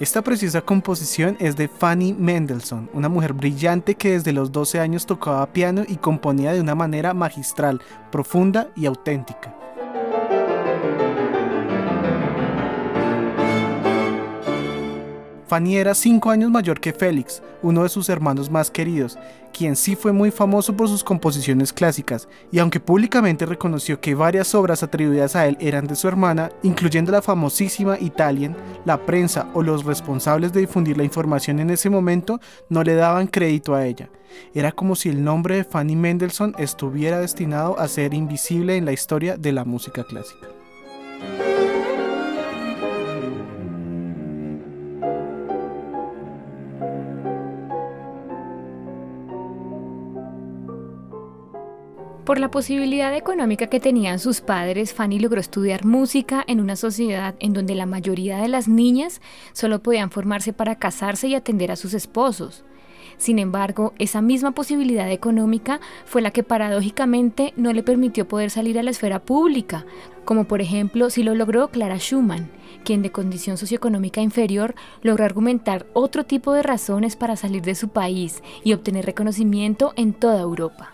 Esta preciosa composición es de Fanny Mendelssohn, una mujer brillante que desde los 12 años tocaba piano y componía de una manera magistral, profunda y auténtica. Fanny era cinco años mayor que Félix, uno de sus hermanos más queridos, quien sí fue muy famoso por sus composiciones clásicas, y aunque públicamente reconoció que varias obras atribuidas a él eran de su hermana, incluyendo la famosísima Italian, la prensa o los responsables de difundir la información en ese momento no le daban crédito a ella. Era como si el nombre de Fanny Mendelssohn estuviera destinado a ser invisible en la historia de la música clásica. Por la posibilidad económica que tenían sus padres, Fanny logró estudiar música en una sociedad en donde la mayoría de las niñas solo podían formarse para casarse y atender a sus esposos. Sin embargo, esa misma posibilidad económica fue la que paradójicamente no le permitió poder salir a la esfera pública, como por ejemplo si lo logró Clara Schumann, quien de condición socioeconómica inferior logró argumentar otro tipo de razones para salir de su país y obtener reconocimiento en toda Europa.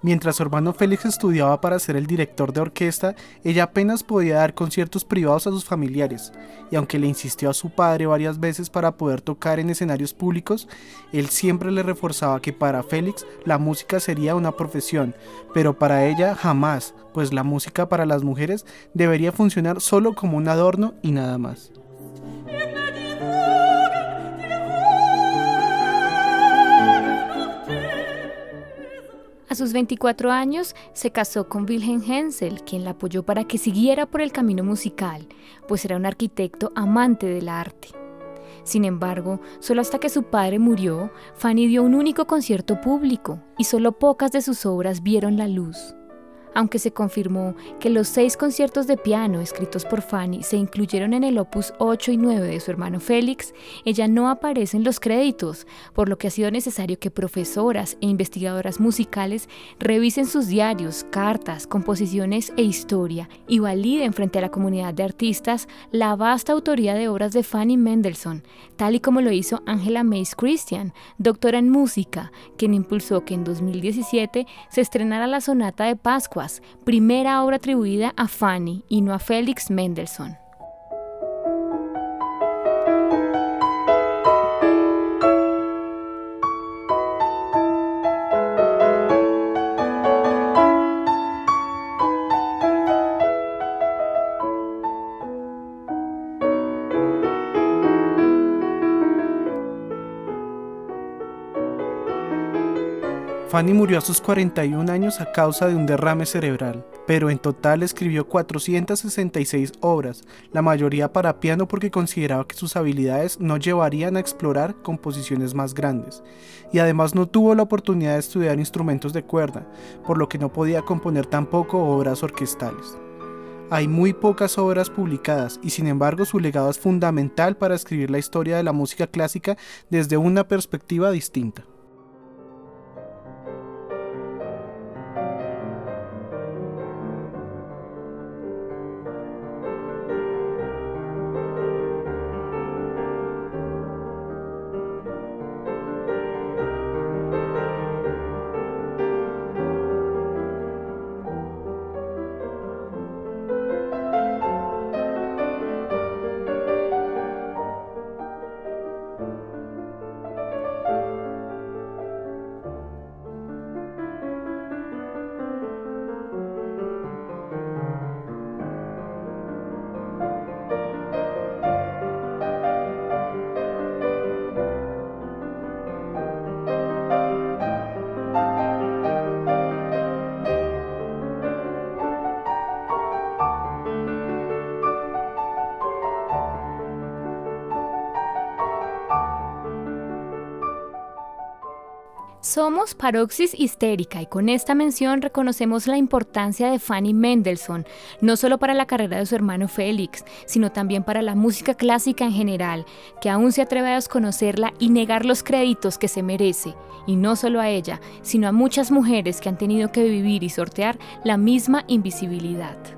Mientras su hermano Félix estudiaba para ser el director de orquesta, ella apenas podía dar conciertos privados a sus familiares, y aunque le insistió a su padre varias veces para poder tocar en escenarios públicos, él siempre le reforzaba que para Félix la música sería una profesión, pero para ella jamás, pues la música para las mujeres debería funcionar solo como un adorno y nada más. Sus 24 años se casó con Wilhelm Hensel, quien la apoyó para que siguiera por el camino musical, pues era un arquitecto amante del arte. Sin embargo, solo hasta que su padre murió, Fanny dio un único concierto público y solo pocas de sus obras vieron la luz aunque se confirmó que los seis conciertos de piano escritos por Fanny se incluyeron en el opus 8 y 9 de su hermano Félix, ella no aparece en los créditos, por lo que ha sido necesario que profesoras e investigadoras musicales revisen sus diarios, cartas, composiciones e historia y validen frente a la comunidad de artistas la vasta autoría de obras de Fanny Mendelssohn, tal y como lo hizo Angela Mace Christian, doctora en música, quien impulsó que en 2017 se estrenara la sonata de Pascua primera obra atribuida a Fanny y no a Félix Mendelssohn. Fanny murió a sus 41 años a causa de un derrame cerebral, pero en total escribió 466 obras, la mayoría para piano porque consideraba que sus habilidades no llevarían a explorar composiciones más grandes, y además no tuvo la oportunidad de estudiar instrumentos de cuerda, por lo que no podía componer tampoco obras orquestales. Hay muy pocas obras publicadas y sin embargo su legado es fundamental para escribir la historia de la música clásica desde una perspectiva distinta. Somos Paroxis Histérica y con esta mención reconocemos la importancia de Fanny Mendelssohn, no solo para la carrera de su hermano Félix, sino también para la música clásica en general, que aún se atreve a desconocerla y negar los créditos que se merece, y no solo a ella, sino a muchas mujeres que han tenido que vivir y sortear la misma invisibilidad.